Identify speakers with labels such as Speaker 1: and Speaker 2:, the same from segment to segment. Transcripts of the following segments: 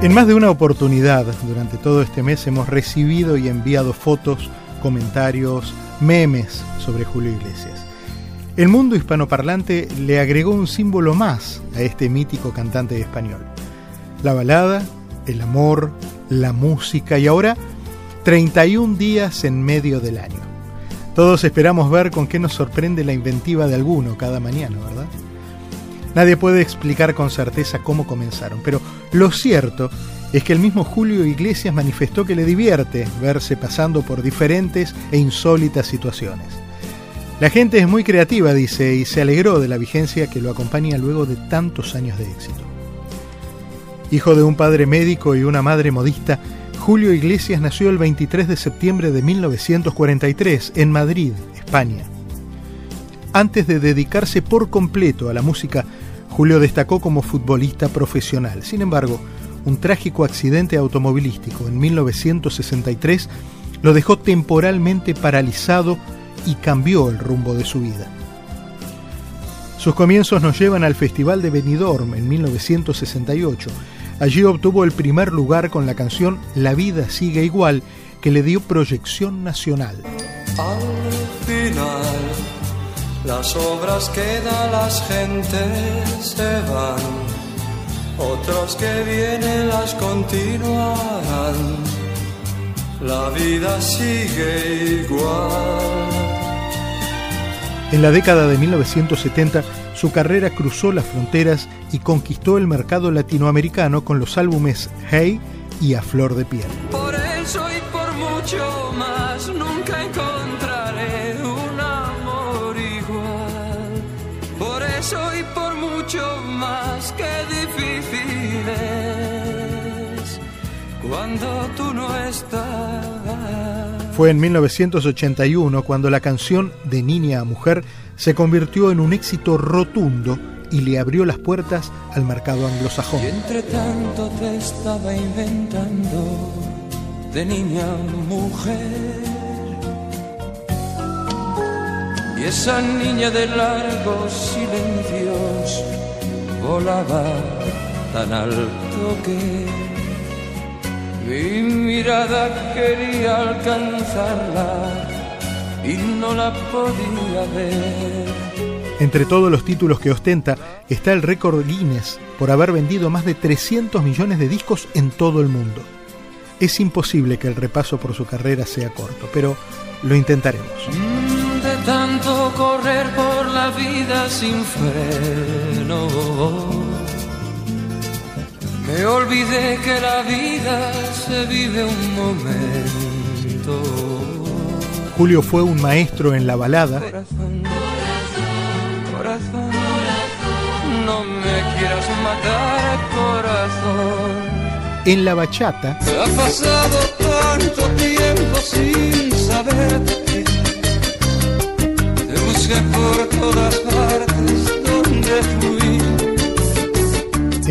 Speaker 1: En más de una oportunidad durante todo este mes hemos recibido y enviado fotos, comentarios, memes sobre Julio Iglesias. El mundo hispanoparlante le agregó un símbolo más a este mítico cantante español. La balada, el amor, la música y ahora 31 días en medio del año. Todos esperamos ver con qué nos sorprende la inventiva de alguno cada mañana, ¿verdad? Nadie puede explicar con certeza cómo comenzaron, pero lo cierto es que el mismo Julio Iglesias manifestó que le divierte verse pasando por diferentes e insólitas situaciones. La gente es muy creativa, dice, y se alegró de la vigencia que lo acompaña luego de tantos años de éxito. Hijo de un padre médico y una madre modista, Julio Iglesias nació el 23 de septiembre de 1943 en Madrid, España. Antes de dedicarse por completo a la música, Julio destacó como futbolista profesional. Sin embargo, un trágico accidente automovilístico en 1963 lo dejó temporalmente paralizado y cambió el rumbo de su vida. Sus comienzos nos llevan al Festival de Benidorm en 1968. Allí obtuvo el primer lugar con la canción La vida sigue igual, que le dio proyección nacional.
Speaker 2: Al final, las obras que da las gentes se van otros que vienen las continuarán. La vida sigue igual.
Speaker 1: En la década de 1970, su carrera cruzó las fronteras y conquistó el mercado latinoamericano con los álbumes Hey y A Flor de Piel.
Speaker 2: Por eso y por mucho más nunca encontraré Por eso y por mucho más que cuando tú no estás.
Speaker 1: Fue en 1981 cuando la canción De niña a mujer se convirtió en un éxito rotundo y le abrió las puertas al mercado anglosajón.
Speaker 2: Y entre tanto te estaba inventando de niña a mujer. Y esa niña de largos silencios volaba tan alto que mi mirada quería alcanzarla y no la podía ver.
Speaker 1: Entre todos los títulos que ostenta está el récord Guinness por haber vendido más de 300 millones de discos en todo el mundo. Es imposible que el repaso por su carrera sea corto, pero lo intentaremos.
Speaker 2: Tanto correr por la vida sin freno me olvidé que la vida se vive un momento.
Speaker 1: Julio fue un maestro en la balada.
Speaker 2: Corazón, corazón, no me quieras matar, corazón.
Speaker 1: En la bachata.
Speaker 2: Ha pasado tanto tiempo sin saberte. Busqué por todas partes donde fui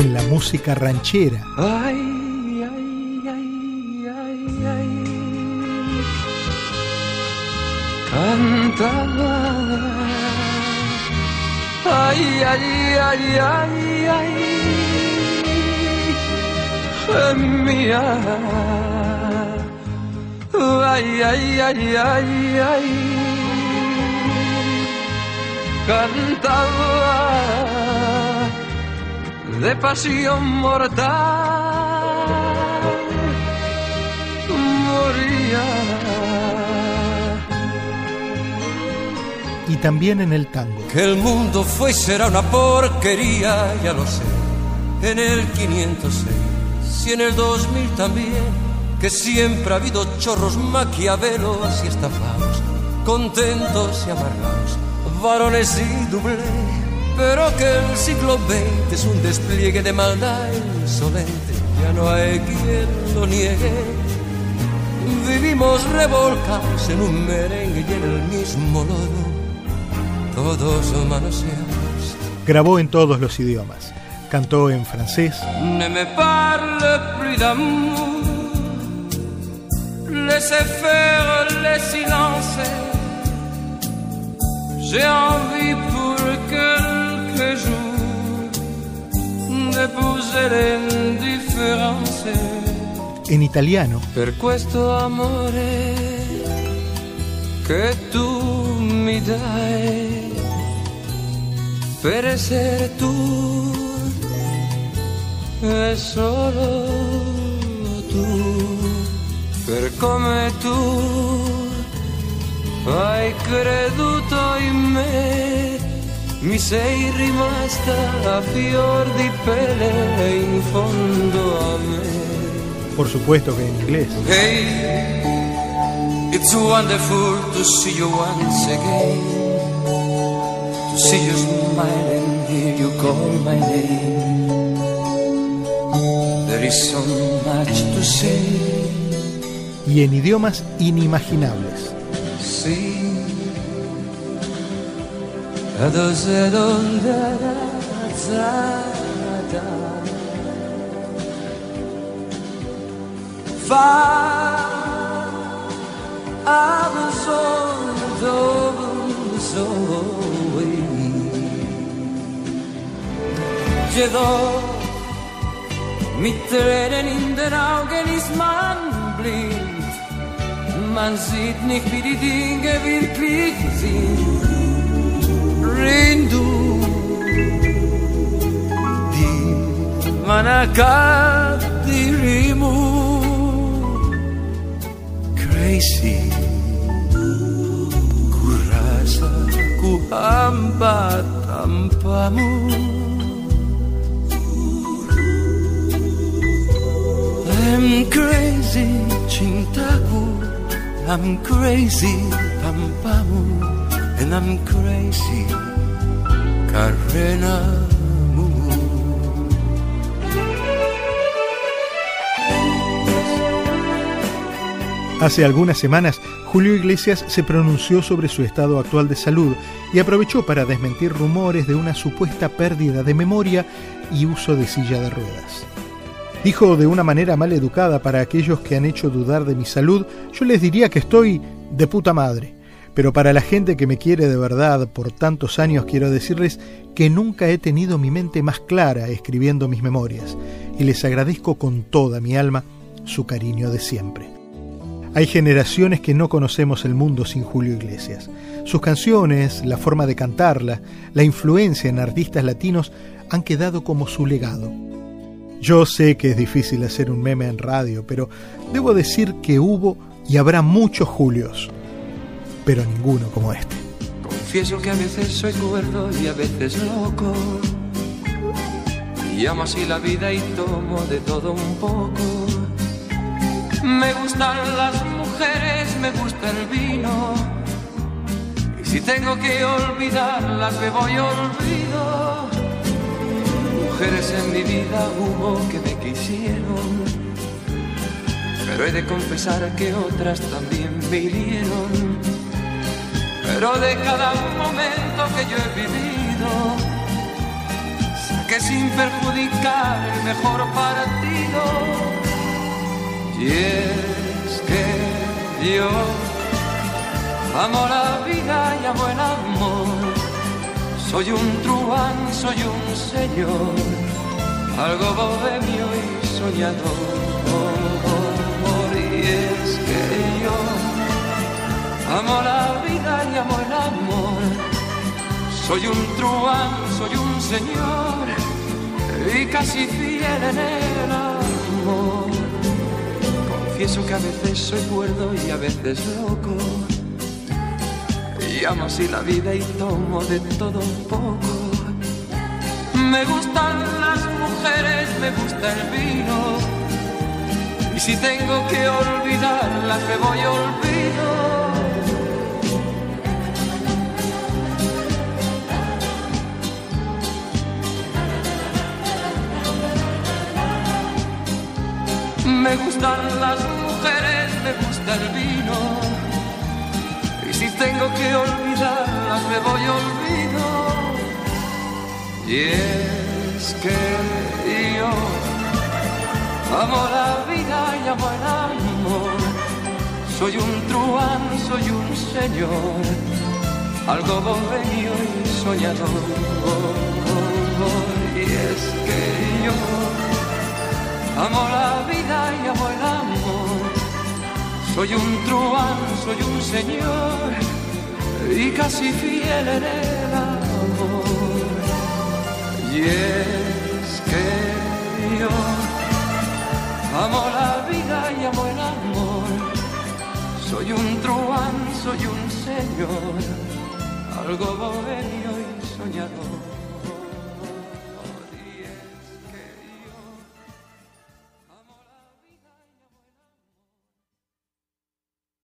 Speaker 1: en la música ranchera.
Speaker 2: Ay, ay, ay, ay, ay. Cantaba. Ay, ay, ay, ay, ay. Gemía. Ay, ay, ay, ay, ay. Cantaba de pasión mortal moría.
Speaker 1: Y también en el tango.
Speaker 2: Que el mundo fue y será una porquería, ya lo sé. En el 506 y en el 2000 también. Que siempre ha habido chorros maquiavelos y estafados, contentos y amargados, varones y dobles pero que el siglo XX es un despliegue de maldad insolente, ya no hay quien lo niegue. Vivimos revolcados en un merengue y en el mismo lodo, todos manoseados.
Speaker 1: Grabó en todos los idiomas, cantó en francés.
Speaker 2: Ne me parle plus d'amour, laissez faire les silences. J'ai envie pour que de poser l'indifférence
Speaker 1: en italiano.
Speaker 2: Per questo amore che tu mi dai, per essere tu e solo tu, per come tu hai creduto in me, mi sei rimasta a fior di pelle in fondo a me.
Speaker 1: Por supuesto que en inglés.
Speaker 2: Hey, it's wonderful to see you once again. To see you smile and hear you call my name. There is so much to say.
Speaker 1: Y en idiomas inimaginables.
Speaker 2: seen others that don't da, da, da, Far I was on the in den Augen ist man blind man sieht nicht, wie die Dinge wirklich sind. Rindu, die Manakat, die Rimu, crazy, kurasa, kuhamba, tampamu. I'm crazy, cintaku. I'm crazy And I'm crazy
Speaker 1: Hace algunas semanas, Julio Iglesias se pronunció sobre su estado actual de salud y aprovechó para desmentir rumores de una supuesta pérdida de memoria y uso de silla de ruedas. Dijo de una manera mal educada para aquellos que han hecho dudar de mi salud, yo les diría que estoy de puta madre. Pero para la gente que me quiere de verdad por tantos años quiero decirles que nunca he tenido mi mente más clara escribiendo mis memorias y les agradezco con toda mi alma su cariño de siempre. Hay generaciones que no conocemos el mundo sin Julio Iglesias. Sus canciones, la forma de cantarla, la influencia en artistas latinos han quedado como su legado. Yo sé que es difícil hacer un meme en radio, pero debo decir que hubo y habrá muchos Julios, pero ninguno como este.
Speaker 2: Confieso que a veces soy cuerdo y a veces loco. Y amo así la vida y tomo de todo un poco. Me gustan las mujeres, me gusta el vino. Y si tengo que olvidarlas, me voy olvido. Mujeres en mi vida hubo que me quisieron. Pero he de confesar que otras también me hirieron. Pero de cada momento que yo he vivido, saqué sin perjudicar el mejor partido. Y es que yo amo la vida y amo el amor. Soy un truán, soy un señor, algo bohemio y soñador. Y es que yo amo la vida y amo el amor. Soy un truán, soy un señor y casi fiel en el amor. Confieso que a veces soy cuerdo y a veces loco. Y amo así la vida y tomo de todo un poco. Me gustan las mujeres, me gusta el vino. Y si tengo que olvidarlas, me voy olvido. Me gustan las mujeres, me gusta el vino. Y es que yo amo la vida y amo el amor. Soy un truán, soy un señor, algo bohemio y soñador. Y es que yo Amo la vida y amo el amor. Soy un truán, soy un señor y casi fiel en amor. Y es que yo amo la vida y amo el amor. Soy un truán, soy un señor, algo bohemio y soñador.